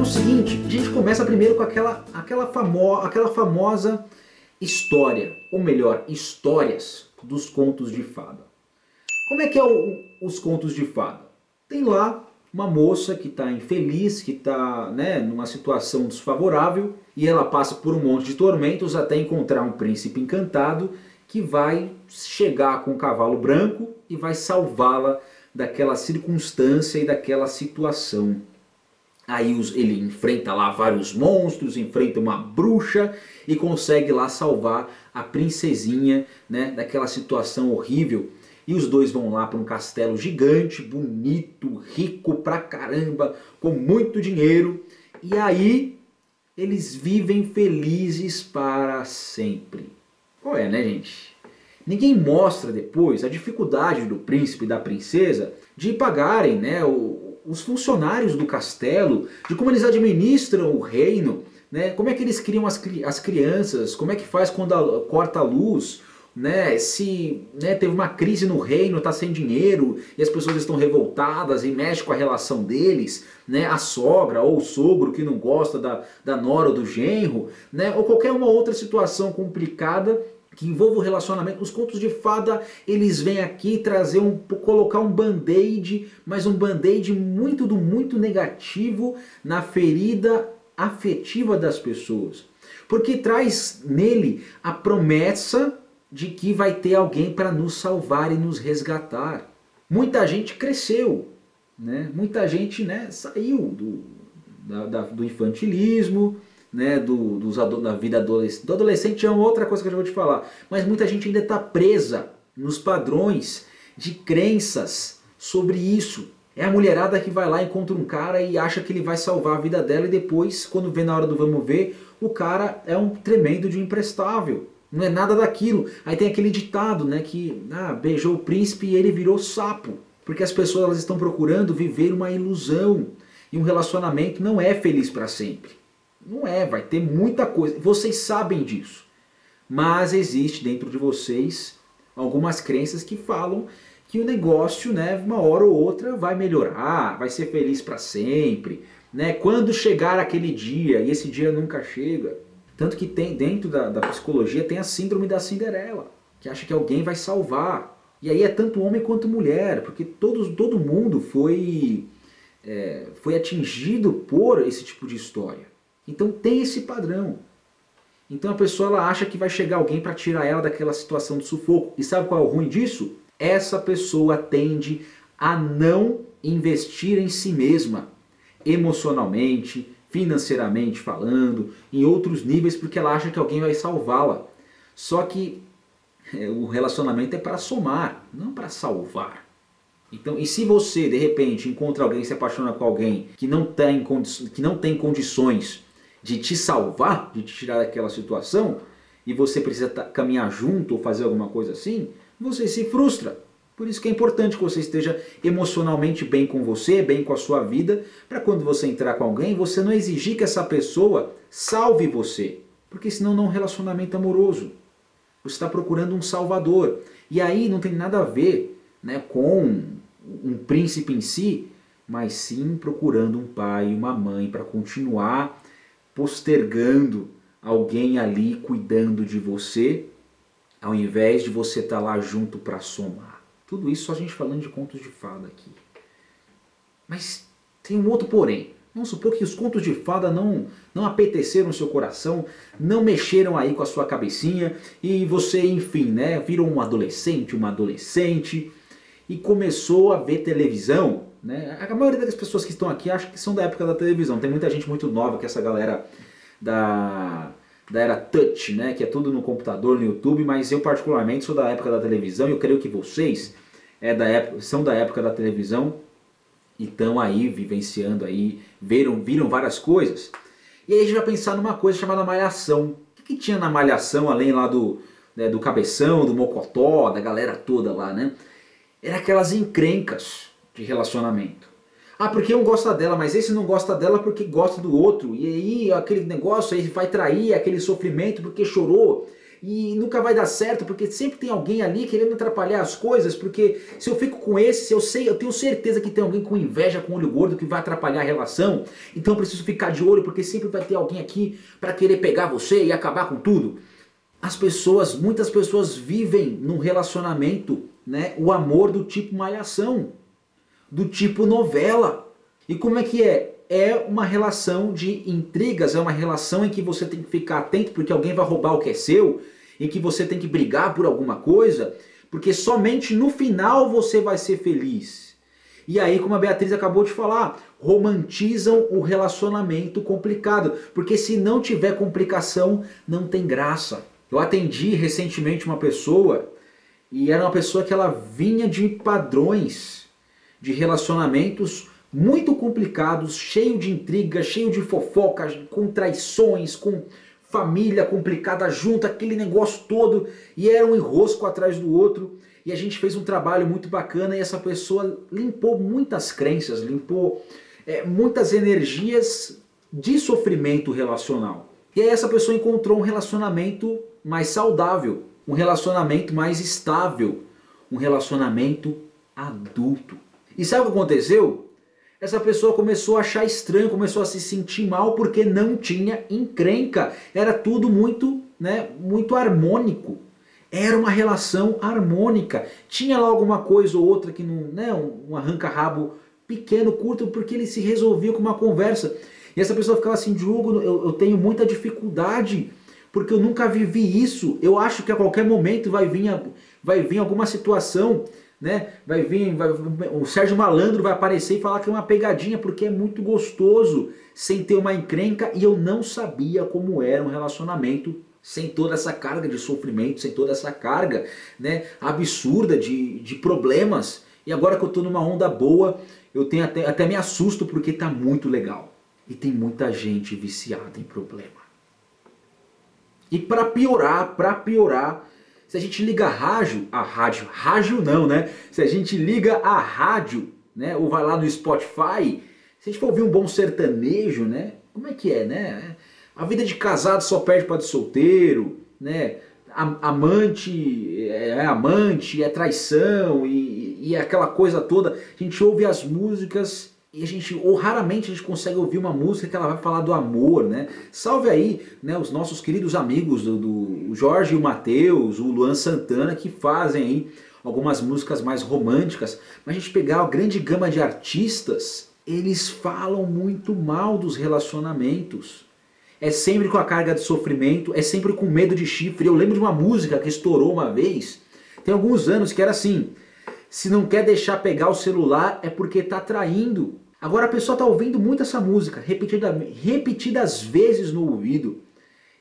É o seguinte, a gente começa primeiro com aquela, aquela, famo, aquela famosa história, ou melhor, histórias dos contos de fada. Como é que é o, os contos de fada? Tem lá uma moça que está infeliz, que está né, numa situação desfavorável, e ela passa por um monte de tormentos até encontrar um príncipe encantado que vai chegar com um cavalo branco e vai salvá-la daquela circunstância e daquela situação. Aí ele enfrenta lá vários monstros, enfrenta uma bruxa e consegue lá salvar a princesinha né, daquela situação horrível. E os dois vão lá para um castelo gigante, bonito, rico pra caramba, com muito dinheiro. E aí eles vivem felizes para sempre. Qual é, né, gente? Ninguém mostra depois a dificuldade do príncipe e da princesa de pagarem né, o, os funcionários do castelo, de como eles administram o reino, né, como é que eles criam as, as crianças, como é que faz quando a, corta a luz, né, se né, teve uma crise no reino, está sem dinheiro e as pessoas estão revoltadas e mexe com a relação deles, né, a sogra ou o sogro que não gosta da, da nora ou do genro, né, ou qualquer uma outra situação complicada que envolva o relacionamento. Os contos de fada, eles vêm aqui trazer um colocar um band-aid, mas um band-aid muito do muito negativo na ferida afetiva das pessoas. Porque traz nele a promessa de que vai ter alguém para nos salvar e nos resgatar. Muita gente cresceu, né? muita gente né, saiu do, da, da, do infantilismo, né, do, dos, da vida adolescente. Do adolescente é outra coisa que eu já vou te falar. Mas muita gente ainda está presa nos padrões de crenças sobre isso. É a mulherada que vai lá, encontra um cara e acha que ele vai salvar a vida dela e depois, quando vê na hora do vamos ver, o cara é um tremendo de imprestável. Não é nada daquilo. Aí tem aquele ditado, né, que ah, beijou o príncipe e ele virou sapo. Porque as pessoas elas estão procurando viver uma ilusão. E um relacionamento não é feliz para sempre. Não é, vai ter muita coisa. Vocês sabem disso. Mas existe dentro de vocês algumas crenças que falam que o negócio, né, uma hora ou outra vai melhorar, vai ser feliz para sempre, né? Quando chegar aquele dia, e esse dia nunca chega, tanto que tem dentro da, da psicologia tem a síndrome da Cinderela, que acha que alguém vai salvar. E aí é tanto homem quanto mulher, porque todos, todo mundo foi, é, foi atingido por esse tipo de história. Então tem esse padrão. Então a pessoa ela acha que vai chegar alguém para tirar ela daquela situação de sufoco. E sabe qual é o ruim disso? Essa pessoa tende a não investir em si mesma, emocionalmente, financeiramente falando, em outros níveis, porque ela acha que alguém vai salvá-la. Só que é, o relacionamento é para somar, não para salvar. Então, e se você de repente encontra alguém, se apaixona com alguém que não tem, que não tem condições de te salvar, de te tirar daquela situação, e você precisa caminhar junto ou fazer alguma coisa assim, você se frustra. Por isso que é importante que você esteja emocionalmente bem com você, bem com a sua vida, para quando você entrar com alguém, você não exigir que essa pessoa salve você. Porque senão não é um relacionamento amoroso. Você está procurando um salvador. E aí não tem nada a ver né, com um príncipe em si, mas sim procurando um pai e uma mãe para continuar postergando alguém ali cuidando de você, ao invés de você estar tá lá junto para somar. Tudo isso só a gente falando de contos de fada aqui. Mas tem um outro porém. Vamos supor que os contos de fada não, não apeteceram seu coração, não mexeram aí com a sua cabecinha e você, enfim, né, virou um adolescente, uma adolescente e começou a ver televisão. Né? A maioria das pessoas que estão aqui acho que são da época da televisão. Tem muita gente muito nova que é essa galera da da era touch, né, que é tudo no computador, no YouTube, mas eu particularmente sou da época da televisão e eu creio que vocês é da época, são da época da televisão e estão aí vivenciando aí, viram, viram várias coisas. E aí a gente vai pensar numa coisa chamada malhação. O que, que tinha na malhação, além lá do, né, do cabeção, do mocotó, da galera toda lá, né? Era aquelas encrencas de relacionamento. Ah, porque um gosta dela, mas esse não gosta dela porque gosta do outro. E aí aquele negócio aí vai trair aquele sofrimento porque chorou. e nunca vai dar certo, porque sempre tem alguém ali querendo atrapalhar as coisas, porque se eu fico com esse, se eu sei, eu tenho certeza que tem alguém com inveja, com olho gordo que vai atrapalhar a relação, então eu preciso ficar de olho, porque sempre vai ter alguém aqui para querer pegar você e acabar com tudo. As pessoas, muitas pessoas vivem num relacionamento, né, o amor do tipo malhação, do tipo novela. E como é que é? é uma relação de intrigas, é uma relação em que você tem que ficar atento porque alguém vai roubar o que é seu, em que você tem que brigar por alguma coisa, porque somente no final você vai ser feliz. E aí, como a Beatriz acabou de falar, romantizam o relacionamento complicado, porque se não tiver complicação, não tem graça. Eu atendi recentemente uma pessoa e era uma pessoa que ela vinha de padrões de relacionamentos muito complicados, cheio de intrigas, cheio de fofocas, com traições, com família complicada junto, aquele negócio todo, e era um enrosco atrás do outro. E a gente fez um trabalho muito bacana e essa pessoa limpou muitas crenças, limpou é, muitas energias de sofrimento relacional. E aí essa pessoa encontrou um relacionamento mais saudável, um relacionamento mais estável, um relacionamento adulto. E sabe o que aconteceu? essa pessoa começou a achar estranho, começou a se sentir mal porque não tinha encrenca. Era tudo muito, né, muito harmônico. Era uma relação harmônica. Tinha lá alguma coisa ou outra que não, né, um arranca-rabo pequeno, curto, porque ele se resolvia com uma conversa. E essa pessoa ficava assim, Diogo, eu, eu tenho muita dificuldade, porque eu nunca vivi isso. Eu acho que a qualquer momento vai vir, vai vir alguma situação né? Vai vir, vai, o Sérgio Malandro vai aparecer e falar que é uma pegadinha porque é muito gostoso sem ter uma encrenca e eu não sabia como era um relacionamento sem toda essa carga de sofrimento, sem toda essa carga, né, absurda de, de problemas. E agora que eu estou numa onda boa, eu tenho até, até me assusto porque tá muito legal. E tem muita gente viciada em problema. E para piorar, para piorar, se a gente liga a rádio, a rádio, rádio não, né? Se a gente liga a rádio, né? Ou vai lá no Spotify, se a gente for ouvir um bom sertanejo, né? Como é que é, né? A vida de casado só perde para de solteiro, né? Amante é amante, é traição e, e aquela coisa toda. A gente ouve as músicas e a gente, ou raramente a gente consegue ouvir uma música que ela vai falar do amor, né? Salve aí, né, os nossos queridos amigos do, do Jorge e o Matheus, o Luan Santana, que fazem aí algumas músicas mais românticas. Mas a gente pegar a grande gama de artistas, eles falam muito mal dos relacionamentos. É sempre com a carga de sofrimento, é sempre com medo de chifre. Eu lembro de uma música que estourou uma vez, tem alguns anos, que era assim: se não quer deixar pegar o celular é porque está traindo. Agora a pessoa está ouvindo muito essa música, repetida, repetidas vezes no ouvido.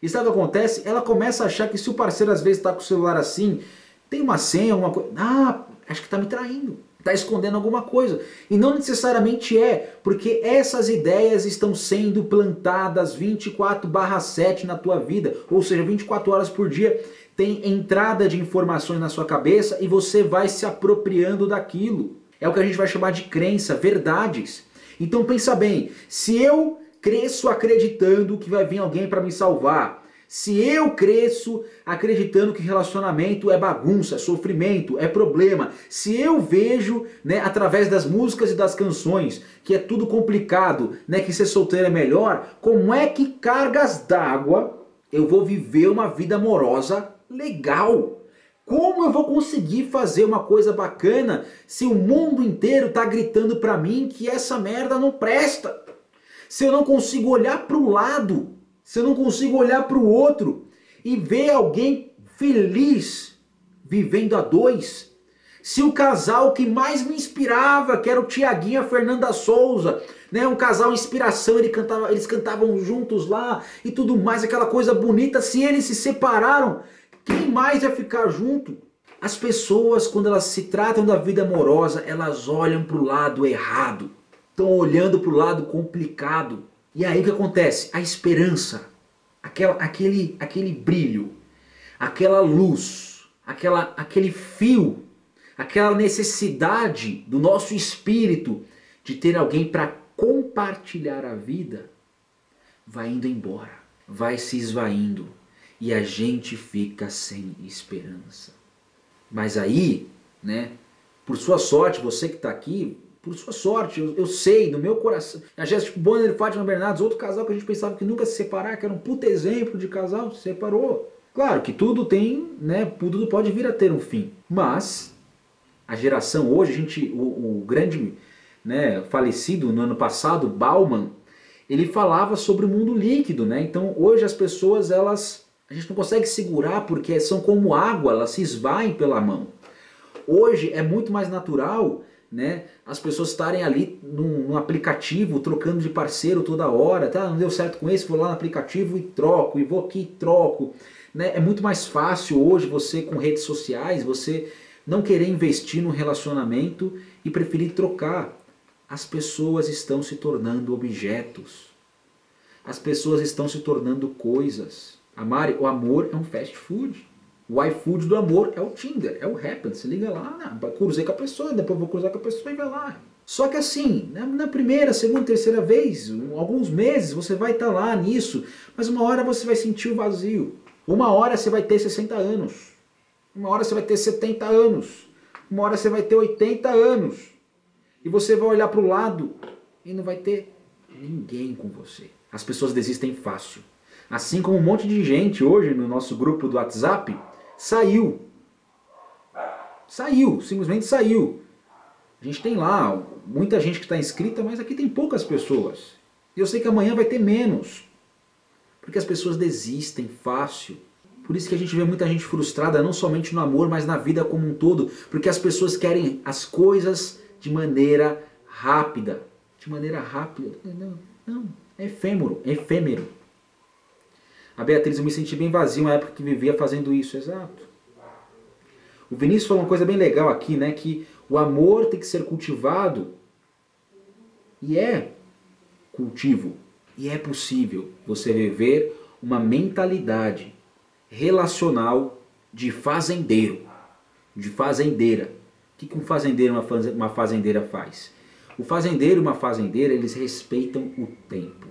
E sabe o que acontece? Ela começa a achar que se o parceiro às vezes está com o celular assim, tem uma senha, alguma coisa. Ah, acho que está me traindo. Está escondendo alguma coisa. E não necessariamente é, porque essas ideias estão sendo plantadas 24/7 na tua vida, ou seja, 24 horas por dia tem entrada de informações na sua cabeça e você vai se apropriando daquilo. É o que a gente vai chamar de crença, verdades. Então pensa bem, se eu cresço acreditando que vai vir alguém para me salvar, se eu cresço acreditando que relacionamento é bagunça, é sofrimento, é problema, se eu vejo, né, através das músicas e das canções, que é tudo complicado, né, que ser solteiro é melhor, como é que cargas d'água eu vou viver uma vida amorosa legal. Como eu vou conseguir fazer uma coisa bacana se o mundo inteiro está gritando para mim que essa merda não presta? Se eu não consigo olhar para o lado, se eu não consigo olhar para o outro e ver alguém feliz vivendo a dois, se o casal que mais me inspirava, que era o Tiaguinho e a Fernanda Souza, né, um casal inspiração, ele cantava, eles cantavam juntos lá e tudo mais, aquela coisa bonita, se eles se separaram, quem mais vai ficar junto? As pessoas, quando elas se tratam da vida amorosa, elas olham para o lado errado. Estão olhando para o lado complicado. E aí o que acontece? A esperança, aquela, aquele, aquele brilho, aquela luz, aquela, aquele fio, aquela necessidade do nosso espírito de ter alguém para compartilhar a vida, vai indo embora, vai se esvaindo e a gente fica sem esperança. Mas aí, né, por sua sorte, você que está aqui, por sua sorte, eu, eu, sei, no meu coração. A Jéssica Bonner e Fátima Bernardes, outro casal que a gente pensava que nunca se separar, que era um puta exemplo de casal, se separou. Claro que tudo tem, né, tudo pode vir a ter um fim. Mas a geração hoje, a gente, o, o grande né, falecido no ano passado, Bauman, ele falava sobre o mundo líquido, né? Então hoje as pessoas elas a gente não consegue segurar porque são como água, elas se esvaem pela mão. Hoje é muito mais natural né, as pessoas estarem ali num, num, aplicativo trocando de parceiro toda hora, tá? Não deu certo com esse, vou lá no aplicativo e troco, e vou aqui e troco. Né? É muito mais fácil hoje você com redes sociais, você não querer investir no relacionamento e preferir trocar. As pessoas estão se tornando objetos. As pessoas estão se tornando coisas. Amare, o amor é um fast food. O iFood do amor é o Tinder, é o Happn. Você liga lá, não, cruzei com a pessoa, depois vou cruzar com a pessoa e vai lá. Só que assim, na primeira, segunda, terceira vez, alguns meses você vai estar tá lá nisso, mas uma hora você vai sentir o vazio. Uma hora você vai ter 60 anos. Uma hora você vai ter 70 anos. Uma hora você vai ter 80 anos. E você vai olhar para o lado e não vai ter ninguém com você. As pessoas desistem fácil. Assim como um monte de gente hoje no nosso grupo do WhatsApp saiu. Saiu, simplesmente saiu. A gente tem lá muita gente que está inscrita, mas aqui tem poucas pessoas. E eu sei que amanhã vai ter menos. Porque as pessoas desistem fácil. Por isso que a gente vê muita gente frustrada, não somente no amor, mas na vida como um todo. Porque as pessoas querem as coisas de maneira rápida. De maneira rápida. Não, não. É efêmero, é efêmero. A Beatriz, eu me senti bem vazio na época que vivia fazendo isso. Exato. O Vinícius falou uma coisa bem legal aqui, né? Que o amor tem que ser cultivado. E é cultivo. E é possível você viver uma mentalidade relacional de fazendeiro, de fazendeira. O que um fazendeiro uma fazendeira faz? O fazendeiro e uma fazendeira, eles respeitam o tempo.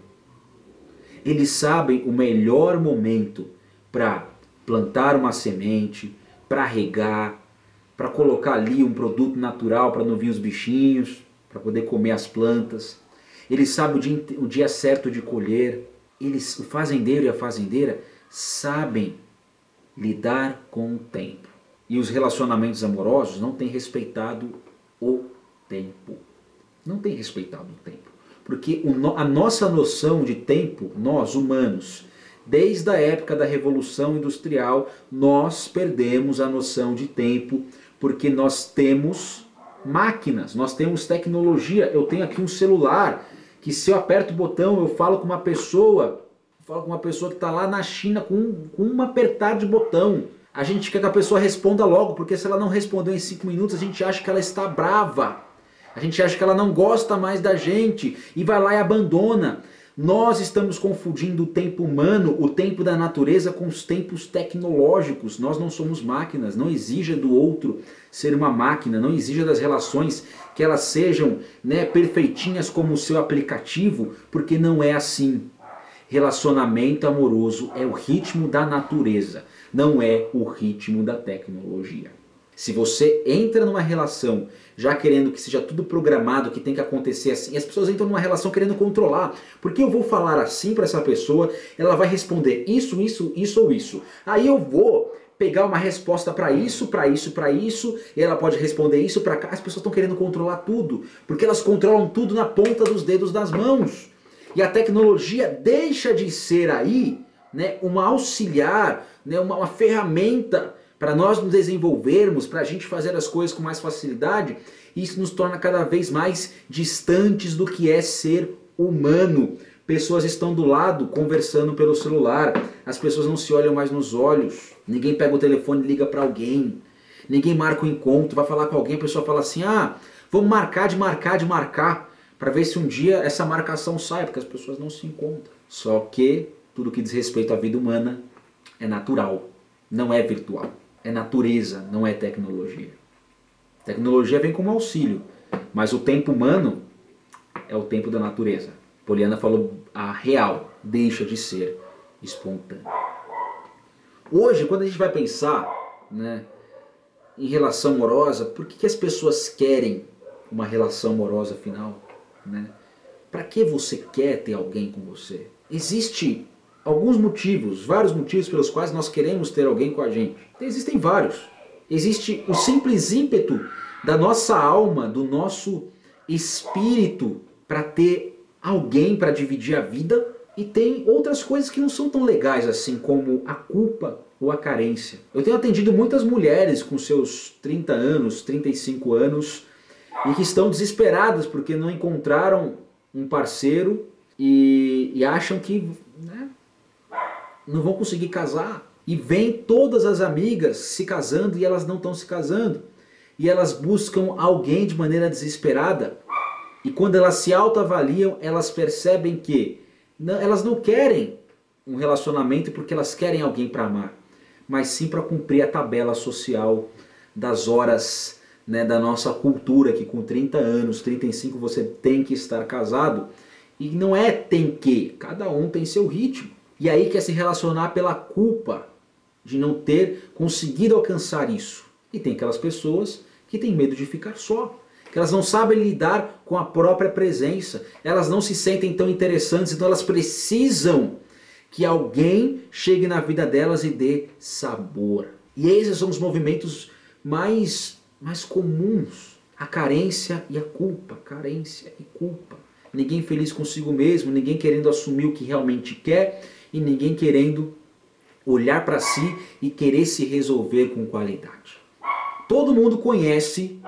Eles sabem o melhor momento para plantar uma semente, para regar, para colocar ali um produto natural para não vir os bichinhos, para poder comer as plantas. Eles sabem o dia, o dia certo de colher. Eles, o fazendeiro e a fazendeira sabem lidar com o tempo. E os relacionamentos amorosos não têm respeitado o tempo. Não têm respeitado o tempo. Porque a nossa noção de tempo, nós humanos, desde a época da Revolução Industrial, nós perdemos a noção de tempo porque nós temos máquinas, nós temos tecnologia. Eu tenho aqui um celular que se eu aperto o botão eu falo com uma pessoa, falo com uma pessoa que está lá na China com, com um apertar de botão. A gente quer que a pessoa responda logo, porque se ela não respondeu em cinco minutos, a gente acha que ela está brava. A gente acha que ela não gosta mais da gente e vai lá e abandona. Nós estamos confundindo o tempo humano, o tempo da natureza, com os tempos tecnológicos. Nós não somos máquinas. Não exija do outro ser uma máquina. Não exija das relações que elas sejam né, perfeitinhas como o seu aplicativo, porque não é assim. Relacionamento amoroso é o ritmo da natureza, não é o ritmo da tecnologia. Se você entra numa relação já querendo que seja tudo programado, que tem que acontecer assim, as pessoas entram numa relação querendo controlar. Porque eu vou falar assim para essa pessoa, ela vai responder isso, isso, isso ou isso. Aí eu vou pegar uma resposta para isso, para isso, para isso, e ela pode responder isso para cá. As pessoas estão querendo controlar tudo, porque elas controlam tudo na ponta dos dedos das mãos. E a tecnologia deixa de ser aí, né, uma auxiliar, né, uma, uma ferramenta para nós nos desenvolvermos, para a gente fazer as coisas com mais facilidade, isso nos torna cada vez mais distantes do que é ser humano. Pessoas estão do lado conversando pelo celular, as pessoas não se olham mais nos olhos, ninguém pega o telefone e liga para alguém, ninguém marca um encontro, vai falar com alguém, a pessoa fala assim: ah, vamos marcar de marcar de marcar, para ver se um dia essa marcação sai, porque as pessoas não se encontram. Só que tudo que diz respeito à vida humana é natural, não é virtual é natureza, não é tecnologia. Tecnologia vem como auxílio, mas o tempo humano é o tempo da natureza. Poliana falou a real deixa de ser espontânea. Hoje, quando a gente vai pensar né, em relação amorosa, por que, que as pessoas querem uma relação amorosa final? Né? Para que você quer ter alguém com você? Existe alguns motivos, vários motivos pelos quais nós queremos ter alguém com a gente. Existem vários. Existe o simples ímpeto da nossa alma, do nosso espírito para ter alguém para dividir a vida e tem outras coisas que não são tão legais assim, como a culpa ou a carência. Eu tenho atendido muitas mulheres com seus 30 anos, 35 anos e que estão desesperadas porque não encontraram um parceiro e, e acham que né, não vão conseguir casar. E vêm todas as amigas se casando e elas não estão se casando. E elas buscam alguém de maneira desesperada. E quando elas se autoavaliam, elas percebem que não, elas não querem um relacionamento porque elas querem alguém para amar, mas sim para cumprir a tabela social das horas né, da nossa cultura, que com 30 anos, 35 você tem que estar casado. E não é tem que, cada um tem seu ritmo. E aí quer se relacionar pela culpa de não ter conseguido alcançar isso. E tem aquelas pessoas que têm medo de ficar só, que elas não sabem lidar com a própria presença, elas não se sentem tão interessantes, então elas precisam que alguém chegue na vida delas e dê sabor. E esses são os movimentos mais mais comuns, a carência e a culpa, carência e culpa. Ninguém feliz consigo mesmo, ninguém querendo assumir o que realmente quer e ninguém querendo olhar para si e querer se resolver com qualidade. Todo mundo conhece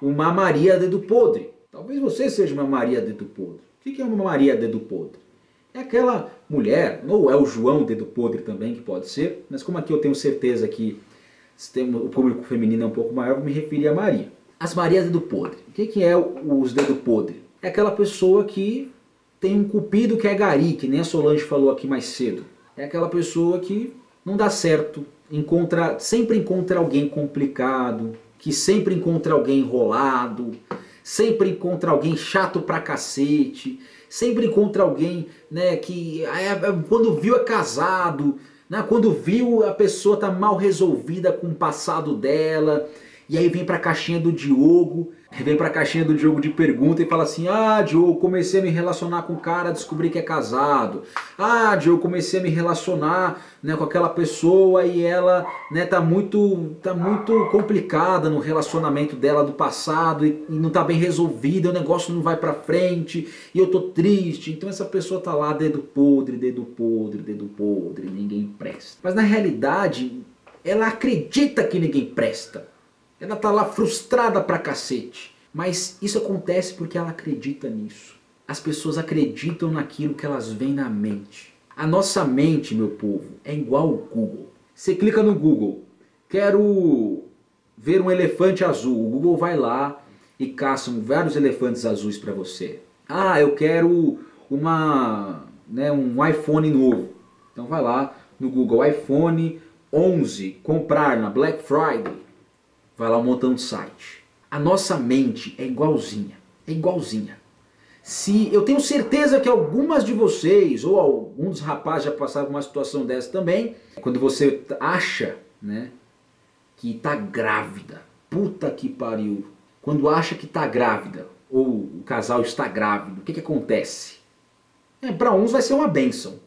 uma Maria dedo podre. Talvez você seja uma Maria dedo podre. O que é uma Maria dedo podre? É aquela mulher, ou é o João dedo podre também, que pode ser, mas como aqui eu tenho certeza que o público feminino é um pouco maior, vou me referir a Maria. As Marias dedo podre. O que é os dedo podre? É aquela pessoa que tem um cupido que é gari, que nem a Solange falou aqui mais cedo. É aquela pessoa que não dá certo, encontra, sempre encontra alguém complicado, que sempre encontra alguém enrolado, sempre encontra alguém chato pra cacete, sempre encontra alguém né, que quando viu é casado, né, quando viu a pessoa tá mal resolvida com o passado dela, e aí vem pra caixinha do Diogo vem pra caixinha do Diogo de pergunta e fala assim: Ah, Diogo, comecei a me relacionar com um cara, descobri que é casado. Ah, Diogo, comecei a me relacionar né, com aquela pessoa e ela né, tá, muito, tá muito complicada no relacionamento dela do passado e, e não tá bem resolvida, o negócio não vai pra frente e eu tô triste. Então essa pessoa tá lá, dedo podre, dedo podre, dedo podre, ninguém presta. Mas na realidade, ela acredita que ninguém presta. Ela tá lá frustrada pra cacete. Mas isso acontece porque ela acredita nisso. As pessoas acreditam naquilo que elas veem na mente. A nossa mente, meu povo, é igual ao Google. Você clica no Google, quero ver um elefante azul. O Google vai lá e caça vários elefantes azuis para você. Ah, eu quero uma, né, um iPhone novo. Então vai lá no Google iPhone 11 comprar na Black Friday vai lá montando site. A nossa mente é igualzinha, é igualzinha. Se eu tenho certeza que algumas de vocês ou alguns rapazes já passaram uma situação dessa também, quando você acha, né, que tá grávida. Puta que pariu. Quando acha que tá grávida ou o casal está grávido, o que que acontece? É, para uns vai ser uma benção,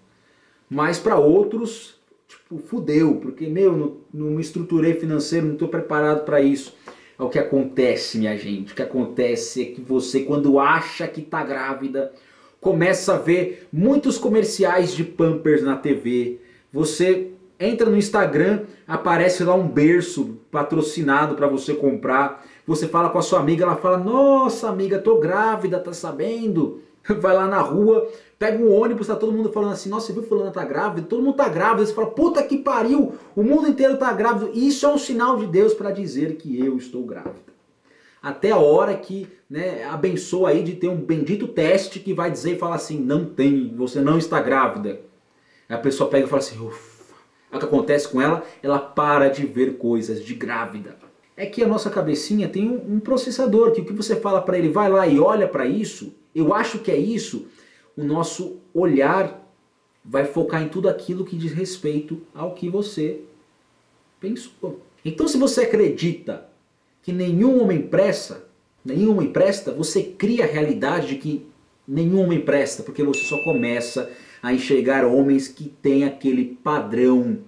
mas para outros tipo, fudeu, porque, meu, não, não me estruturei financeiro, não estou preparado para isso. É o que acontece, minha gente. O que acontece é que você, quando acha que está grávida, começa a ver muitos comerciais de Pampers na TV. Você entra no Instagram, aparece lá um berço patrocinado para você comprar. Você fala com a sua amiga, ela fala: Nossa, amiga, tô grávida, tá sabendo? Vai lá na rua, Pega um ônibus, tá todo mundo falando assim, nossa, você viu fulano tá grávida? Todo mundo tá grávido. Você fala, puta que pariu, o mundo inteiro tá grávido. Isso é um sinal de Deus para dizer que eu estou grávida. Até a hora que né, abençoa aí de ter um bendito teste que vai dizer e falar assim, não tem, você não está grávida. Aí a pessoa pega e fala assim, ufa. O que acontece com ela? Ela para de ver coisas de grávida. É que a nossa cabecinha tem um processador que o que você fala para ele, vai lá e olha para isso, eu acho que é isso, o nosso olhar vai focar em tudo aquilo que diz respeito ao que você Pensou. Então se você acredita que nenhum homem presta, nenhum homem presta, você cria a realidade de que nenhum homem presta, porque você só começa a enxergar homens que têm aquele padrão,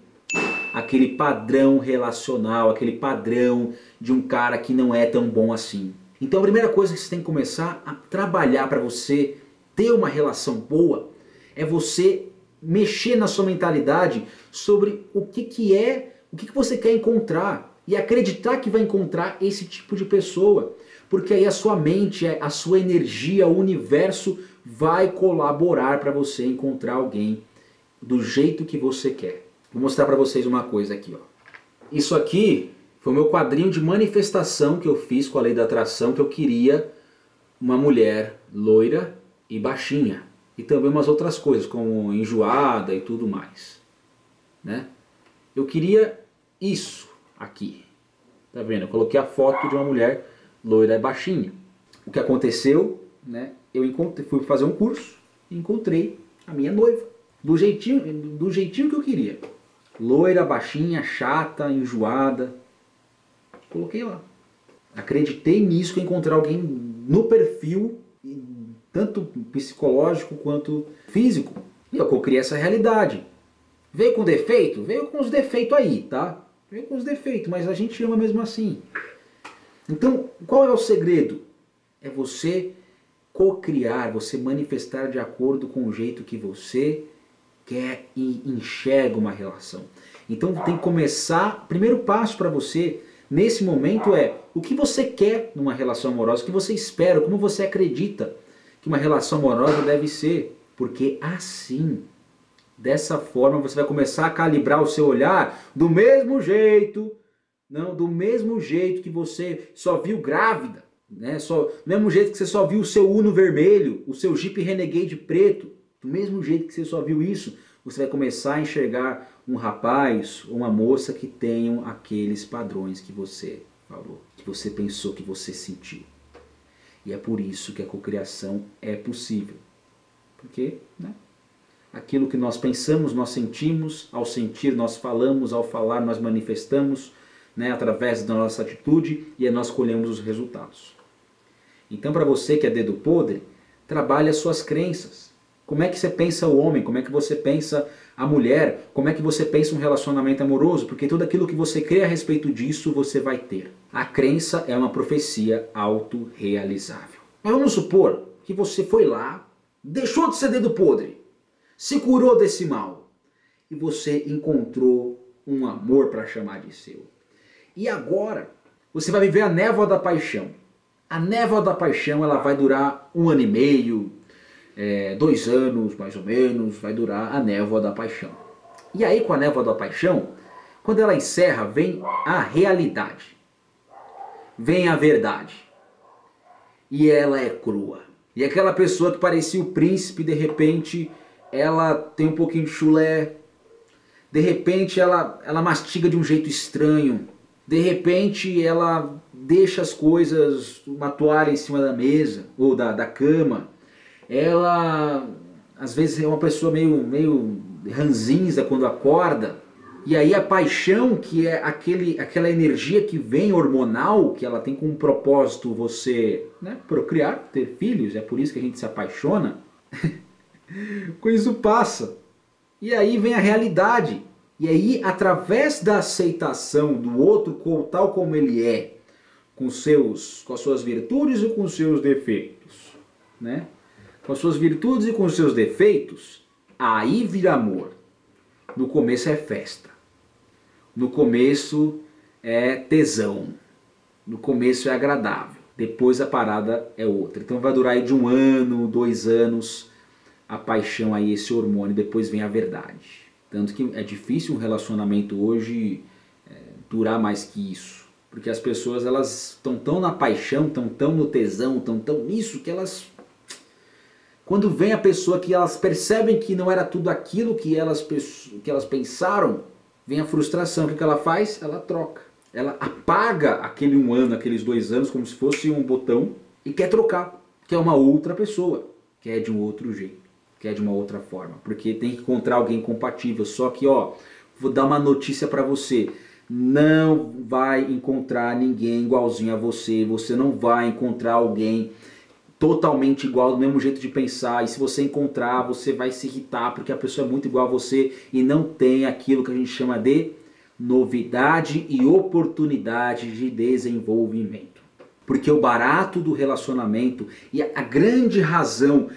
aquele padrão relacional, aquele padrão de um cara que não é tão bom assim. Então a primeira coisa que você tem que começar a trabalhar para você ter uma relação boa é você mexer na sua mentalidade sobre o que, que é, o que, que você quer encontrar e acreditar que vai encontrar esse tipo de pessoa. Porque aí a sua mente, a sua energia, o universo vai colaborar para você encontrar alguém do jeito que você quer. Vou mostrar para vocês uma coisa aqui, ó. Isso aqui foi o meu quadrinho de manifestação que eu fiz com a lei da atração que eu queria uma mulher loira e baixinha e também umas outras coisas como enjoada e tudo mais, né? Eu queria isso aqui. Tá vendo? Eu coloquei a foto de uma mulher loira e baixinha. O que aconteceu, né? Eu encontrei, fui fazer um curso e encontrei a minha noiva. Do jeitinho, do jeitinho que eu queria. Loira, baixinha, chata, enjoada. Coloquei lá. Acreditei nisso que encontrar alguém no perfil, tanto psicológico quanto físico. E eu criei essa realidade. Veio com defeito? Veio com os defeitos aí, tá? Veio com os defeitos, mas a gente ama mesmo assim. Então, qual é o segredo? É você co-criar, você manifestar de acordo com o jeito que você quer e enxerga uma relação. Então tem que começar, primeiro passo para você nesse momento é o que você quer numa relação amorosa, o que você espera, como você acredita que uma relação amorosa deve ser, porque assim, dessa forma você vai começar a calibrar o seu olhar do mesmo jeito não, do mesmo jeito que você só viu grávida, né? Só, do mesmo jeito que você só viu o seu Uno vermelho, o seu Jeep Renegade preto, do mesmo jeito que você só viu isso, você vai começar a enxergar um rapaz ou uma moça que tenham aqueles padrões que você falou, que você pensou, que você sentiu. E é por isso que a cocriação é possível. Porque, né? Aquilo que nós pensamos, nós sentimos, ao sentir nós falamos, ao falar nós manifestamos, né, através da nossa atitude e nós colhemos os resultados. Então, para você que é dedo podre, trabalhe as suas crenças. Como é que você pensa o homem? Como é que você pensa a mulher? Como é que você pensa um relacionamento amoroso? Porque tudo aquilo que você crê a respeito disso, você vai ter. A crença é uma profecia autorrealizável. Mas vamos supor que você foi lá, deixou de ser dedo podre, se curou desse mal e você encontrou um amor para chamar de seu. E agora você vai viver a névoa da paixão. A névoa da paixão ela vai durar um ano e meio, é, dois anos mais ou menos, vai durar a névoa da paixão. E aí com a névoa da paixão, quando ela encerra, vem a realidade. Vem a verdade. E ela é crua. E aquela pessoa que parecia o príncipe, de repente, ela tem um pouquinho de chulé. De repente, ela, ela mastiga de um jeito estranho de repente ela deixa as coisas, uma toalha em cima da mesa ou da, da cama. Ela às vezes é uma pessoa meio, meio ranzinza quando acorda. E aí a paixão, que é aquele, aquela energia que vem hormonal, que ela tem como propósito você né, procriar, ter filhos, é por isso que a gente se apaixona, com isso passa. E aí vem a realidade. E aí, através da aceitação do outro tal como ele é, com, seus, com as suas virtudes e com os seus defeitos, né? Com as suas virtudes e com os seus defeitos, aí vira amor. No começo é festa. No começo é tesão. No começo é agradável. Depois a parada é outra. Então vai durar aí de um ano, dois anos a paixão aí, esse hormônio. Depois vem a verdade. Tanto que é difícil um relacionamento hoje é, durar mais que isso. Porque as pessoas elas estão tão na paixão, estão tão no tesão, estão tão nisso que elas quando vem a pessoa que elas percebem que não era tudo aquilo que elas, que elas pensaram, vem a frustração. O que ela faz? Ela troca. Ela apaga aquele um ano, aqueles dois anos, como se fosse um botão e quer trocar. Quer uma outra pessoa. Quer de um outro jeito que é de uma outra forma, porque tem que encontrar alguém compatível. Só que, ó, vou dar uma notícia para você. não vai encontrar ninguém igualzinho a você, você não vai encontrar alguém totalmente igual, do mesmo jeito de pensar, e se você encontrar, você vai se irritar porque a pessoa é muito igual a você e não tem aquilo que a gente chama de novidade e oportunidade de desenvolvimento. Porque o barato do relacionamento e a grande razão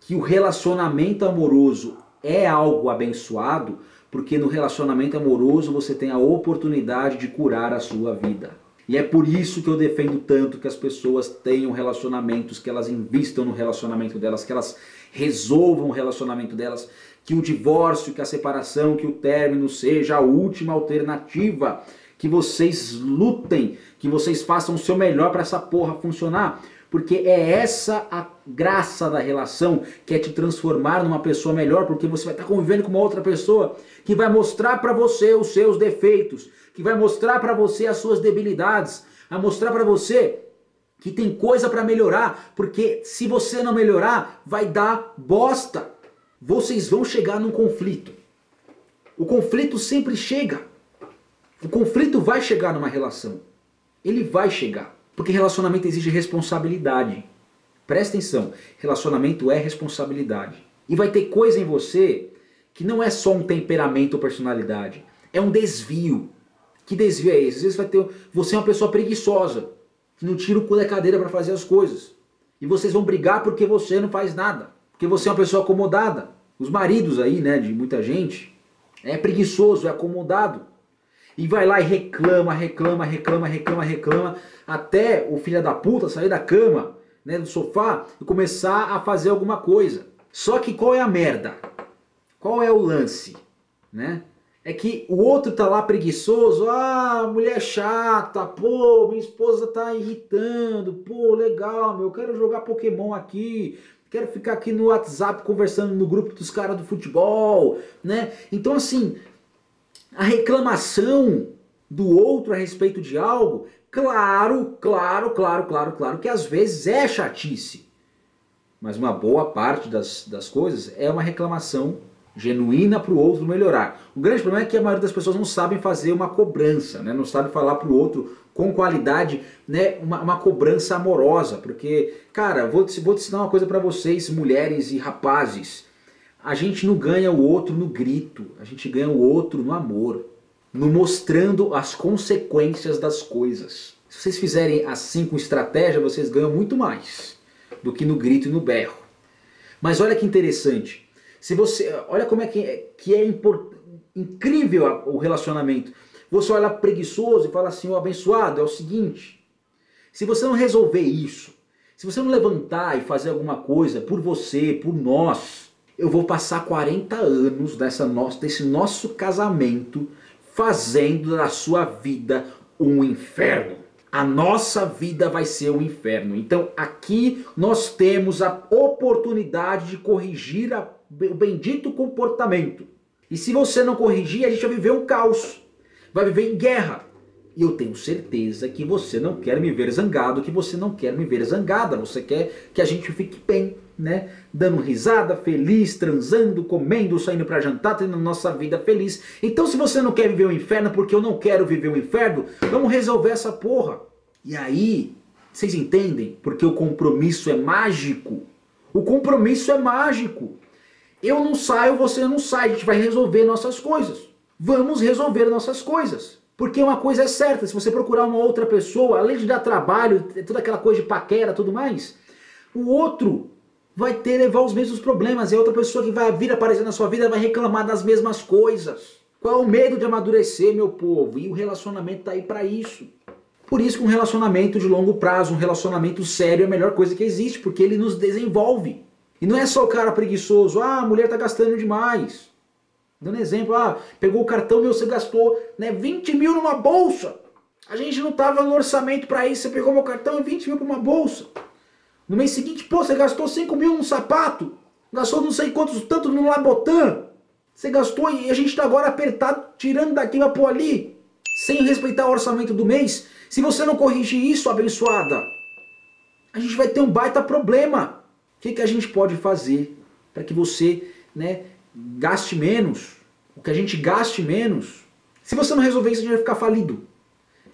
que o relacionamento amoroso é algo abençoado, porque no relacionamento amoroso você tem a oportunidade de curar a sua vida. E é por isso que eu defendo tanto que as pessoas tenham relacionamentos, que elas invistam no relacionamento delas, que elas resolvam o relacionamento delas, que o divórcio, que a separação, que o término seja a última alternativa, que vocês lutem, que vocês façam o seu melhor para essa porra funcionar, porque é essa a graça da relação que é te transformar numa pessoa melhor, porque você vai estar convivendo com uma outra pessoa que vai mostrar para você os seus defeitos, que vai mostrar para você as suas debilidades, a mostrar para você que tem coisa para melhorar, porque se você não melhorar, vai dar bosta. Vocês vão chegar num conflito. O conflito sempre chega. O conflito vai chegar numa relação. Ele vai chegar. Porque relacionamento exige responsabilidade. Presta atenção, relacionamento é responsabilidade. E vai ter coisa em você que não é só um temperamento ou personalidade, é um desvio. Que desvio é esse? Às vezes vai ter, você é uma pessoa preguiçosa, que não tira o cu da cadeira para fazer as coisas. E vocês vão brigar porque você não faz nada, porque você é uma pessoa acomodada. Os maridos aí, né, de muita gente, é preguiçoso, é acomodado. E vai lá e reclama, reclama, reclama, reclama, reclama, até o filho da puta sair da cama, né, do sofá e começar a fazer alguma coisa. Só que qual é a merda? Qual é o lance, né? é que o outro tá lá preguiçoso, ah, mulher chata, pô, minha esposa tá irritando, pô, legal, meu, eu quero jogar Pokémon aqui, quero ficar aqui no WhatsApp conversando no grupo dos caras do futebol, né? Então assim, a reclamação do outro a respeito de algo, claro, claro, claro, claro, claro que às vezes é chatice. Mas uma boa parte das, das coisas é uma reclamação genuína para o outro melhorar. O grande problema é que a maioria das pessoas não sabem fazer uma cobrança, né? não sabe falar para o outro com qualidade, né? uma, uma cobrança amorosa. Porque, cara, vou vou te ensinar uma coisa para vocês, mulheres e rapazes. A gente não ganha o outro no grito, a gente ganha o outro no amor, no mostrando as consequências das coisas. Se vocês fizerem assim com estratégia, vocês ganham muito mais do que no grito e no berro. Mas olha que interessante. Se você, olha como é que é, que é import, incrível o relacionamento. Você olha preguiçoso e fala assim, o abençoado, é o seguinte, se você não resolver isso, se você não levantar e fazer alguma coisa por você, por nós, eu vou passar 40 anos dessa nossa, desse nosso casamento fazendo da sua vida um inferno. A nossa vida vai ser um inferno. Então aqui nós temos a oportunidade de corrigir a o bendito comportamento. E se você não corrigir, a gente vai viver um caos. Vai viver em guerra. E eu tenho certeza que você não quer me ver zangado, que você não quer me ver zangada. Você quer que a gente fique bem, né? Dando risada, feliz, transando, comendo, saindo para jantar, tendo nossa vida feliz. Então se você não quer viver o inferno porque eu não quero viver o inferno, vamos resolver essa porra. E aí, vocês entendem? Porque o compromisso é mágico. O compromisso é mágico. Eu não saio, você não sai, a gente vai resolver nossas coisas. Vamos resolver nossas coisas. Porque uma coisa é certa, se você procurar uma outra pessoa, além de dar trabalho, toda aquela coisa de paquera tudo mais, o outro vai ter levar os mesmos problemas. E a outra pessoa que vai vir aparecer na sua vida vai reclamar das mesmas coisas. Qual é o medo de amadurecer, meu povo? E o relacionamento está aí para isso. Por isso que um relacionamento de longo prazo, um relacionamento sério é a melhor coisa que existe, porque ele nos desenvolve. E não é só o cara preguiçoso, ah, a mulher tá gastando demais. Dando exemplo, ah, pegou o cartão meu, você gastou né, 20 mil numa bolsa. A gente não tava no orçamento para isso, você pegou meu cartão e 20 mil para uma bolsa. No mês seguinte, pô, você gastou 5 mil num sapato, gastou não sei quantos, tanto no Labotan. Você gastou e a gente tá agora apertado, tirando daqui pra pôr ali, sem respeitar o orçamento do mês. Se você não corrigir isso, abençoada, a gente vai ter um baita problema que, que a gente pode fazer para que você né, gaste menos? O que a gente gaste menos, Se você não resolver isso, a gente vai ficar falido.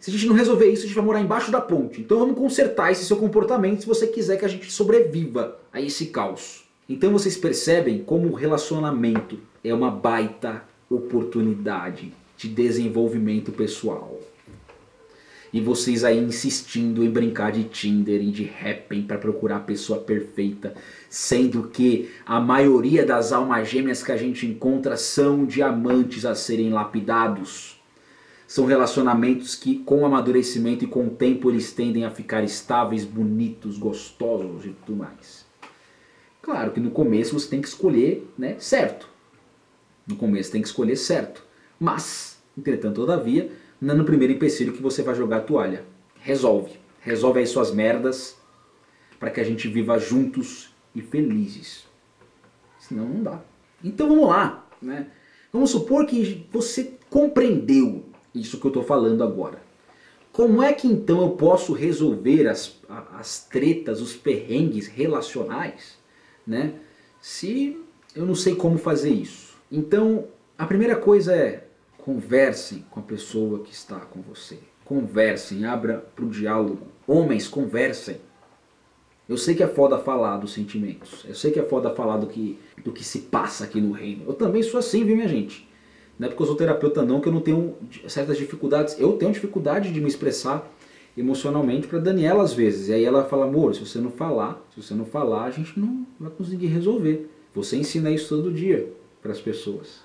Se a gente não resolver isso, a gente vai morar embaixo da ponte. Então vamos consertar esse seu comportamento se você quiser que a gente sobreviva a esse caos. Então vocês percebem como o relacionamento é uma baita oportunidade de desenvolvimento pessoal. E vocês aí insistindo em brincar de Tinder e de Happn para procurar a pessoa perfeita, sendo que a maioria das almas gêmeas que a gente encontra são diamantes a serem lapidados. São relacionamentos que, com amadurecimento e com o tempo, eles tendem a ficar estáveis, bonitos, gostosos e tudo mais. Claro que no começo você tem que escolher né, certo. No começo tem que escolher certo. Mas, entretanto, todavia, não é no primeiro empecilho que você vai jogar a toalha. Resolve. Resolve aí suas merdas para que a gente viva juntos e felizes. Senão não dá. Então vamos lá. Né? Vamos supor que você compreendeu isso que eu estou falando agora. Como é que então eu posso resolver as, as tretas, os perrengues relacionais, né? Se eu não sei como fazer isso. Então, a primeira coisa é conversem com a pessoa que está com você. Conversem, abra para o diálogo. Homens, conversem. Eu sei que é foda falar dos sentimentos. Eu sei que é foda falar do que, do que se passa aqui no reino. Eu também sou assim, viu, minha gente? Não é porque eu sou terapeuta não que eu não tenho certas dificuldades. Eu tenho dificuldade de me expressar emocionalmente para Daniela às vezes. E aí ela fala, amor, se você não falar, se você não falar, a gente não vai conseguir resolver. Você ensina isso todo dia para as pessoas.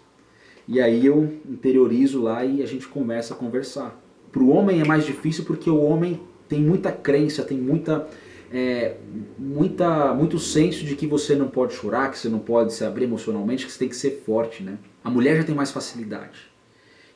E aí eu interiorizo lá e a gente começa a conversar. Para o homem é mais difícil porque o homem tem muita crença, tem muita, é, muita, muito senso de que você não pode chorar, que você não pode se abrir emocionalmente, que você tem que ser forte. Né? A mulher já tem mais facilidade.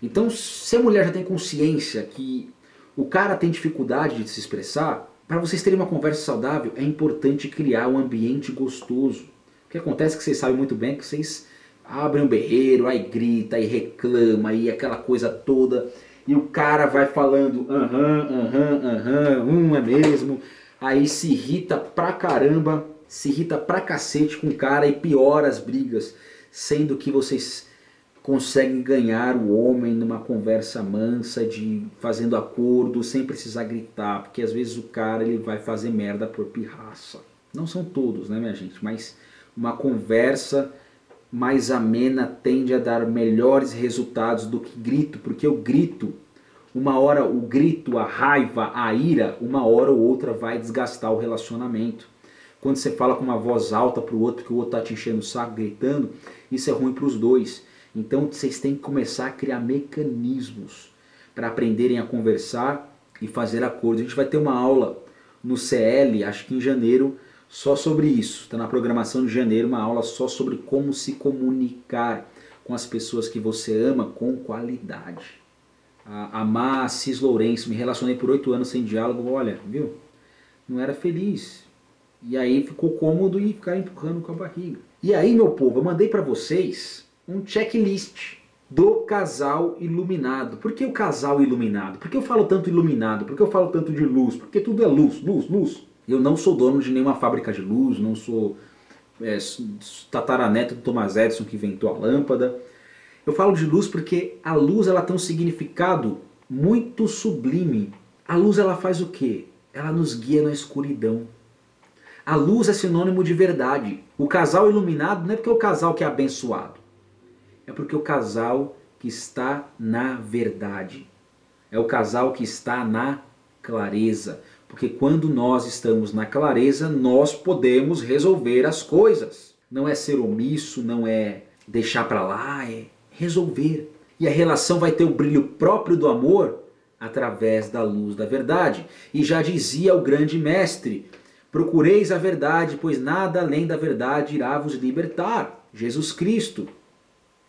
Então, se a mulher já tem consciência que o cara tem dificuldade de se expressar, para vocês terem uma conversa saudável, é importante criar um ambiente gostoso. O que acontece é que vocês sabem muito bem que vocês abre um berreiro, aí grita, aí reclama, aí aquela coisa toda. E o cara vai falando, aham, aham, aham, um é mesmo. Aí se irrita pra caramba, se irrita pra cacete com o cara e piora as brigas. Sendo que vocês conseguem ganhar o homem numa conversa mansa, de fazendo acordo, sem precisar gritar. Porque às vezes o cara ele vai fazer merda por pirraça. Não são todos, né minha gente? Mas uma conversa mais amena tende a dar melhores resultados do que grito, porque o grito, uma hora o grito, a raiva, a ira, uma hora ou outra vai desgastar o relacionamento. Quando você fala com uma voz alta para o outro, que o outro está te enchendo o saco, gritando, isso é ruim para os dois. Então vocês têm que começar a criar mecanismos para aprenderem a conversar e fazer acordos. A gente vai ter uma aula no CL, acho que em janeiro, só sobre isso. Está na programação de janeiro uma aula só sobre como se comunicar com as pessoas que você ama com qualidade. A, a Má Cis Lourenço, me relacionei por oito anos sem diálogo, olha, viu? Não era feliz. E aí ficou cômodo e ficar empurrando com a barriga. E aí, meu povo, eu mandei para vocês um checklist do casal iluminado. Por que o casal iluminado? Por que eu falo tanto iluminado? Por que eu falo tanto de luz? Porque tudo é luz, luz, luz. Eu não sou dono de nenhuma fábrica de luz, não sou é, tataraneto do Thomas Edison que inventou a lâmpada. Eu falo de luz porque a luz ela tem um significado muito sublime. A luz ela faz o quê? Ela nos guia na escuridão. A luz é sinônimo de verdade. O casal iluminado não é porque é o casal que é abençoado. É porque o casal que está na verdade. É o casal que está na clareza. Porque quando nós estamos na clareza, nós podemos resolver as coisas. Não é ser omisso, não é deixar para lá, é resolver. E a relação vai ter o brilho próprio do amor através da luz da verdade. E já dizia o grande mestre: Procureis a verdade, pois nada além da verdade irá vos libertar. Jesus Cristo.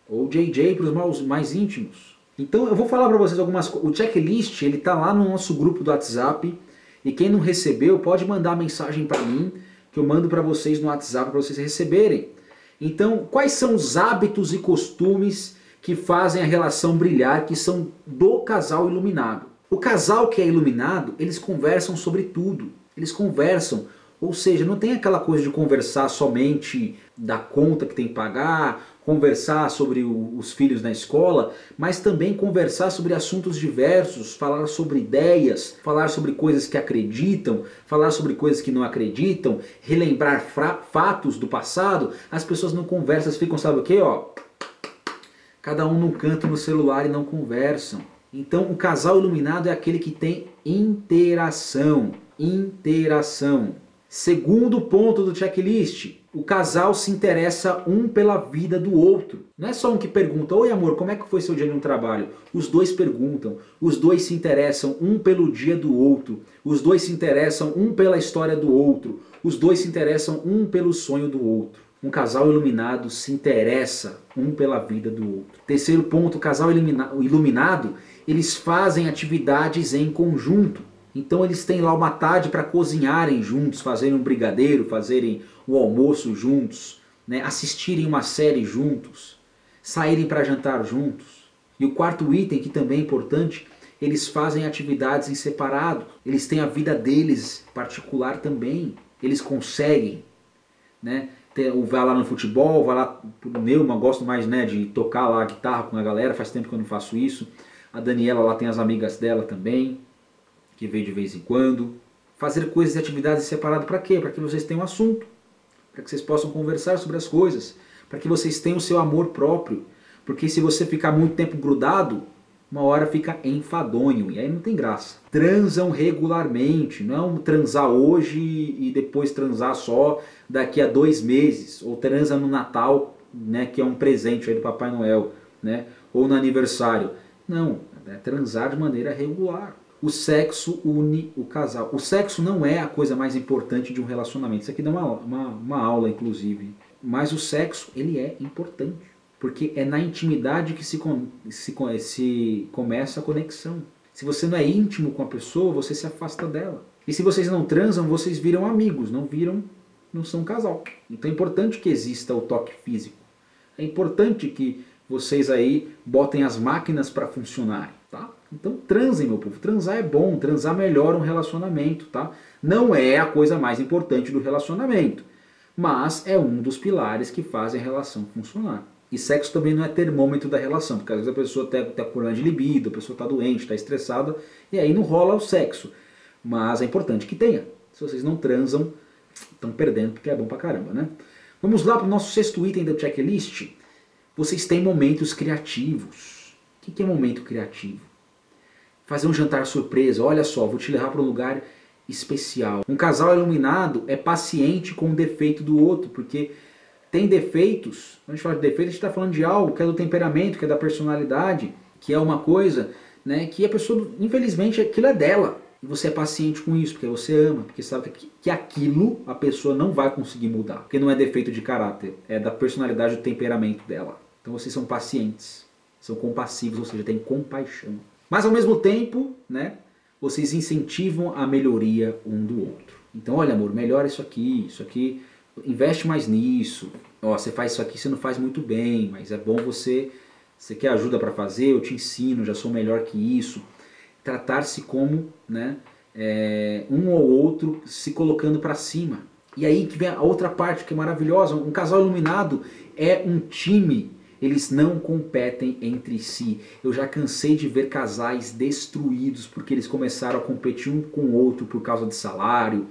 Ou JJ para os mais íntimos. Então eu vou falar para vocês algumas coisas. O checklist ele está lá no nosso grupo do WhatsApp. E quem não recebeu pode mandar mensagem para mim, que eu mando para vocês no WhatsApp para vocês receberem. Então, quais são os hábitos e costumes que fazem a relação brilhar, que são do casal iluminado? O casal que é iluminado, eles conversam sobre tudo. Eles conversam, ou seja, não tem aquela coisa de conversar somente da conta que tem que pagar, conversar sobre o, os filhos na escola, mas também conversar sobre assuntos diversos, falar sobre ideias, falar sobre coisas que acreditam, falar sobre coisas que não acreditam, relembrar fatos do passado. As pessoas não conversam, ficam, sabe o que, ó? Cada um num canto no celular e não conversam. Então, o casal iluminado é aquele que tem interação. Interação. Segundo ponto do checklist, o casal se interessa um pela vida do outro. Não é só um que pergunta: Oi, amor, como é que foi seu dia no trabalho? Os dois perguntam, os dois se interessam um pelo dia do outro, os dois se interessam um pela história do outro, os dois se interessam um pelo sonho do outro. Um casal iluminado se interessa um pela vida do outro. Terceiro ponto: o casal iluminado eles fazem atividades em conjunto. Então eles têm lá uma tarde para cozinharem juntos, fazerem um brigadeiro, fazerem o almoço juntos, né? assistirem uma série juntos, saírem para jantar juntos. E o quarto item, que também é importante, eles fazem atividades em separado. Eles têm a vida deles particular também. Eles conseguem, né? Vai lá no futebol, vai lá pro Neuma, gosto mais né, de tocar lá a guitarra com a galera, faz tempo que eu não faço isso. A Daniela lá tem as amigas dela também, que vem de vez em quando. Fazer coisas e atividades separadas para quê? Para que vocês tenham assunto, para que vocês possam conversar sobre as coisas, para que vocês tenham o seu amor próprio. Porque se você ficar muito tempo grudado, uma hora fica enfadonho e aí não tem graça. Transam regularmente, não é transar hoje e depois transar só daqui a dois meses, ou transa no Natal, né, que é um presente aí do Papai Noel, né, ou no aniversário. Não, é transar de maneira regular o sexo une o casal. O sexo não é a coisa mais importante de um relacionamento. Isso aqui dá uma, uma, uma aula, inclusive. Mas o sexo, ele é importante. Porque é na intimidade que se, se, se começa a conexão. Se você não é íntimo com a pessoa, você se afasta dela. E se vocês não transam, vocês viram amigos, não viram, não são casal. Então é importante que exista o toque físico. É importante que vocês aí botem as máquinas para funcionar, tá? Então transem, meu povo. Transar é bom, transar melhora um relacionamento, tá? Não é a coisa mais importante do relacionamento, mas é um dos pilares que fazem a relação funcionar. E sexo também não é termômetro da relação, porque às vezes a pessoa está tá com problema de libido, a pessoa está doente, está estressada, e aí não rola o sexo. Mas é importante que tenha. Se vocês não transam, estão perdendo, porque é bom pra caramba, né? Vamos lá para o nosso sexto item da checklist. Vocês têm momentos criativos. O que é momento criativo? fazer um jantar surpresa. Olha só, vou te levar para um lugar especial. Um casal iluminado é paciente com o defeito do outro, porque tem defeitos. Quando a gente fala de defeito, a gente está falando de algo que é do temperamento, que é da personalidade, que é uma coisa né, que a pessoa, infelizmente, aquilo é dela. E você é paciente com isso, porque você ama, porque sabe que, que aquilo a pessoa não vai conseguir mudar. Porque não é defeito de caráter, é da personalidade, do temperamento dela. Então vocês são pacientes, são compassivos, ou seja, têm compaixão. Mas ao mesmo tempo, né, vocês incentivam a melhoria um do outro. Então, olha amor, melhora isso aqui, isso aqui, investe mais nisso. Ó, você faz isso aqui, você não faz muito bem, mas é bom você, você quer ajuda para fazer, eu te ensino, já sou melhor que isso. Tratar-se como, né, é, um ou outro se colocando para cima. E aí que vem a outra parte que é maravilhosa, um casal iluminado é um time eles não competem entre si. Eu já cansei de ver casais destruídos porque eles começaram a competir um com o outro por causa de salário,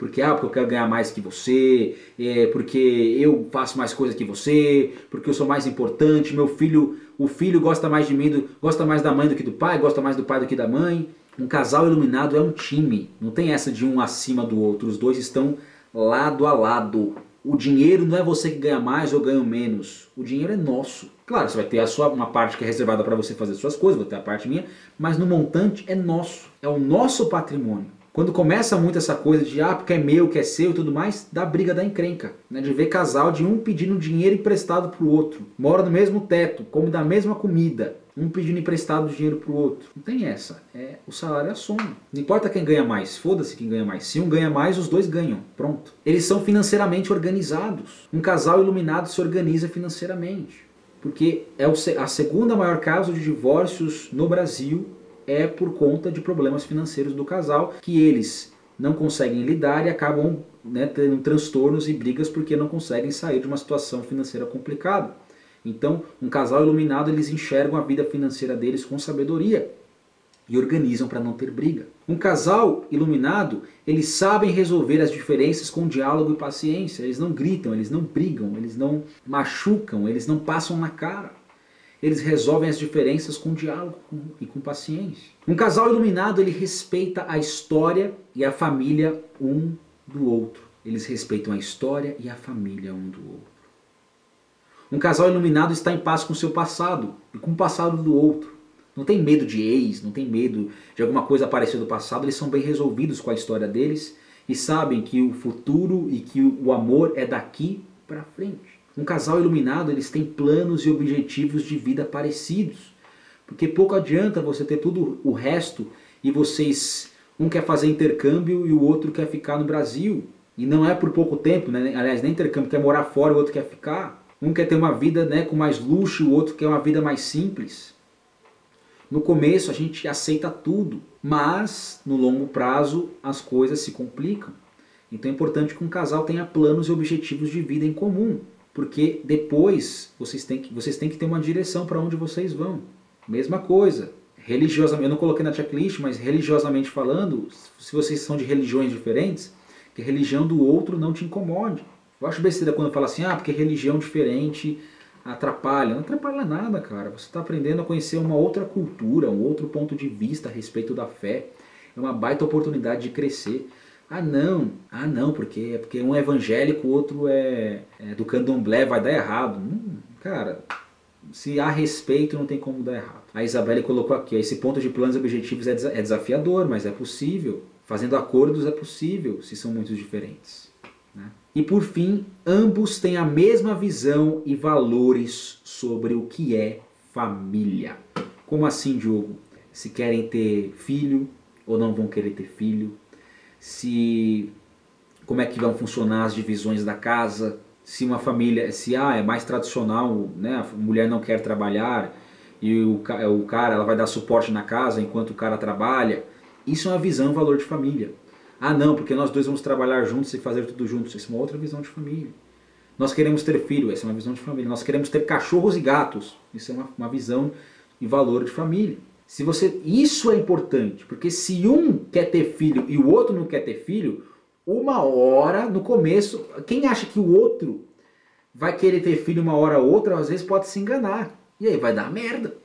porque ah, porque eu quero ganhar mais que você, é, porque eu faço mais coisa que você, porque eu sou mais importante, meu filho, o filho gosta mais de mim, do, gosta mais da mãe do que do pai, gosta mais do pai do que da mãe. Um casal iluminado é um time, não tem essa de um acima do outro, os dois estão lado a lado. O dinheiro não é você que ganha mais ou ganha menos. O dinheiro é nosso. Claro, você vai ter a sua uma parte que é reservada para você fazer suas coisas, vou ter a parte minha, mas no montante é nosso. É o nosso patrimônio. Quando começa muito essa coisa de ah, porque é meu, que é seu e tudo mais, dá briga da encrenca. Né? De ver casal de um pedindo dinheiro emprestado pro outro. Mora no mesmo teto, come da mesma comida um pedindo emprestado dinheiro pro outro. Não tem essa. É o salário é soma. Não importa quem ganha mais, foda-se quem ganha mais. Se um ganha mais, os dois ganham. Pronto. Eles são financeiramente organizados. Um casal iluminado se organiza financeiramente. Porque é a segunda maior causa de divórcios no Brasil é por conta de problemas financeiros do casal que eles não conseguem lidar e acabam né, tendo transtornos e brigas porque não conseguem sair de uma situação financeira complicada. Então, um casal iluminado, eles enxergam a vida financeira deles com sabedoria e organizam para não ter briga. Um casal iluminado, eles sabem resolver as diferenças com diálogo e paciência. Eles não gritam, eles não brigam, eles não machucam, eles não passam na cara. Eles resolvem as diferenças com diálogo e com paciência. Um casal iluminado, ele respeita a história e a família um do outro. Eles respeitam a história e a família um do outro. Um casal iluminado está em paz com o seu passado e com o passado do outro. Não tem medo de ex, não tem medo de alguma coisa aparecer do passado, eles são bem resolvidos com a história deles e sabem que o futuro e que o amor é daqui para frente. Um casal iluminado, eles têm planos e objetivos de vida parecidos. Porque pouco adianta você ter tudo o resto e vocês um quer fazer intercâmbio e o outro quer ficar no Brasil. E não é por pouco tempo, né? aliás, nem intercâmbio, quer morar fora, o outro quer ficar. Um quer ter uma vida né, com mais luxo, o outro quer uma vida mais simples. No começo a gente aceita tudo, mas no longo prazo as coisas se complicam. Então é importante que um casal tenha planos e objetivos de vida em comum, porque depois vocês têm que, vocês têm que ter uma direção para onde vocês vão. Mesma coisa, religiosamente, eu não coloquei na checklist, mas religiosamente falando, se vocês são de religiões diferentes, que a religião do outro não te incomode. Eu acho besteira quando fala assim, ah, porque religião diferente atrapalha. Não atrapalha nada, cara. Você está aprendendo a conhecer uma outra cultura, um outro ponto de vista a respeito da fé. É uma baita oportunidade de crescer. Ah não, ah não, porque, porque um é evangélico, o outro é, é do candomblé, vai dar errado. Hum, cara, se há respeito não tem como dar errado. A Isabelle colocou aqui, esse ponto de planos e objetivos é, é desafiador, mas é possível. Fazendo acordos é possível, se são muito diferentes. Né? E por fim, ambos têm a mesma visão e valores sobre o que é família. Como assim, Diogo? Se querem ter filho ou não vão querer ter filho? Se como é que vão funcionar as divisões da casa? Se uma família, se ah, é mais tradicional, né, a mulher não quer trabalhar e o, o cara ela vai dar suporte na casa enquanto o cara trabalha. Isso é uma visão, valor de família. Ah, não, porque nós dois vamos trabalhar juntos e fazer tudo juntos. Isso é uma outra visão de família. Nós queremos ter filho, essa é uma visão de família. Nós queremos ter cachorros e gatos. Isso é uma, uma visão e valor de família. Se você, isso é importante, porque se um quer ter filho e o outro não quer ter filho, uma hora no começo, quem acha que o outro vai querer ter filho uma hora ou outra, às vezes pode se enganar. E aí vai dar merda.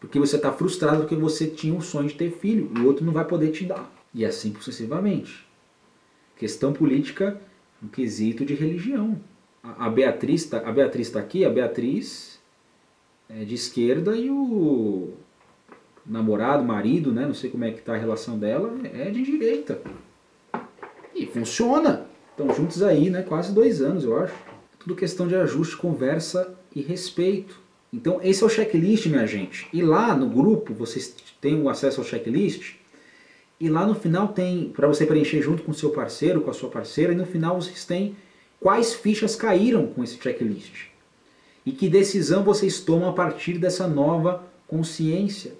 Porque você está frustrado porque você tinha um sonho de ter filho e o outro não vai poder te dar e assim sucessivamente. Questão política no quesito de religião. A, a Beatriz está tá aqui, a Beatriz é de esquerda e o namorado, marido, né, não sei como é que está a relação dela, é de direita. E funciona. Estão juntos aí, né, quase dois anos, eu acho. Tudo questão de ajuste, conversa e respeito. Então esse é o checklist, minha gente. E lá no grupo vocês têm o acesso ao checklist e lá no final tem, para você preencher junto com seu parceiro, com a sua parceira, e no final vocês têm quais fichas caíram com esse checklist. E que decisão vocês tomam a partir dessa nova consciência.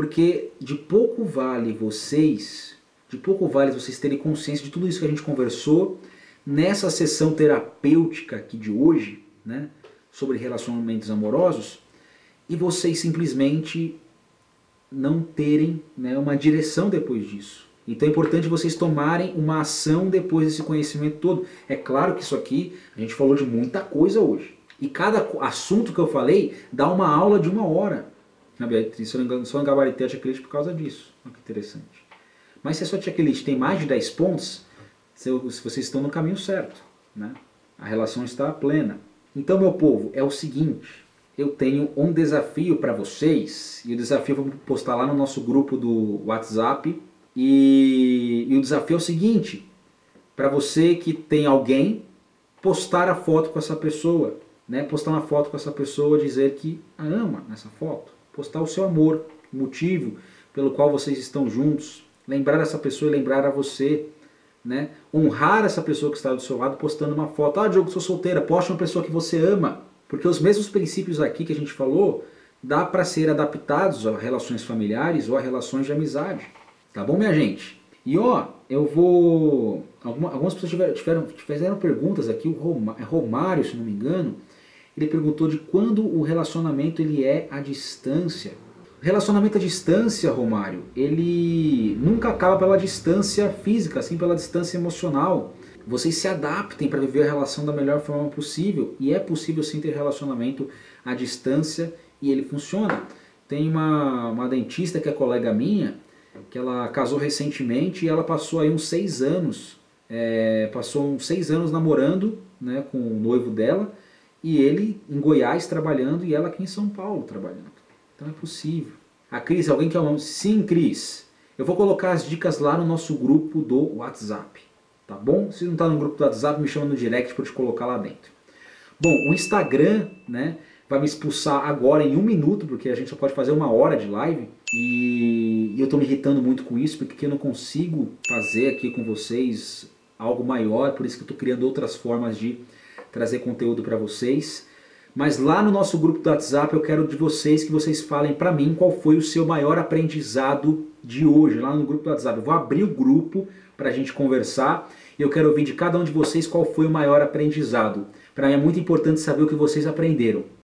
Porque de pouco vale vocês, de pouco vale vocês terem consciência de tudo isso que a gente conversou nessa sessão terapêutica aqui de hoje, né, sobre relacionamentos amorosos, e vocês simplesmente não terem né, uma direção depois disso. Então é importante vocês tomarem uma ação depois desse conhecimento todo. É claro que isso aqui, a gente falou de muita coisa hoje. E cada assunto que eu falei dá uma aula de uma hora. Na Beatriz, só não, só não gabaritei a checklist por causa disso. Olha que interessante. Mas se a sua checklist tem mais de 10 pontos, se vocês estão no caminho certo. Né? A relação está plena. Então, meu povo, é o seguinte eu tenho um desafio para vocês, e o desafio eu vou postar lá no nosso grupo do WhatsApp. E, e o desafio é o seguinte: para você que tem alguém, postar a foto com essa pessoa, né? Postar uma foto com essa pessoa, dizer que a ama nessa foto, postar o seu amor, o motivo pelo qual vocês estão juntos, lembrar essa pessoa e lembrar a você, né? Honrar essa pessoa que está do seu lado postando uma foto. Ah, Diogo, sou solteira, poste uma pessoa que você ama. Porque os mesmos princípios aqui que a gente falou dá para ser adaptados a relações familiares ou a relações de amizade. Tá bom, minha gente? E ó, eu vou. Alguma, algumas pessoas tiveram, tiveram, fizeram perguntas aqui, o é Romário, se não me engano, Ele perguntou de quando o relacionamento ele é à distância. Relacionamento à distância, Romário, ele nunca acaba pela distância física, assim pela distância emocional. Vocês se adaptem para viver a relação da melhor forma possível e é possível sim ter relacionamento à distância e ele funciona. Tem uma, uma dentista que é colega minha, que ela casou recentemente e ela passou aí uns seis anos, é, passou uns seis anos namorando né, com o noivo dela e ele em Goiás trabalhando e ela aqui em São Paulo trabalhando. Então é possível. A Cris, alguém quer um Sim, Cris. Eu vou colocar as dicas lá no nosso grupo do WhatsApp. Tá bom? Se não está no grupo do WhatsApp, me chama no direct para te colocar lá dentro. Bom, o Instagram, né? vai me expulsar agora em um minuto, porque a gente só pode fazer uma hora de live. E eu estou me irritando muito com isso, porque eu não consigo fazer aqui com vocês algo maior, por isso que eu estou criando outras formas de trazer conteúdo para vocês. Mas lá no nosso grupo do WhatsApp eu quero de vocês que vocês falem para mim qual foi o seu maior aprendizado de hoje, lá no grupo do WhatsApp. Eu vou abrir o grupo para a gente conversar e eu quero ouvir de cada um de vocês qual foi o maior aprendizado. Para mim é muito importante saber o que vocês aprenderam.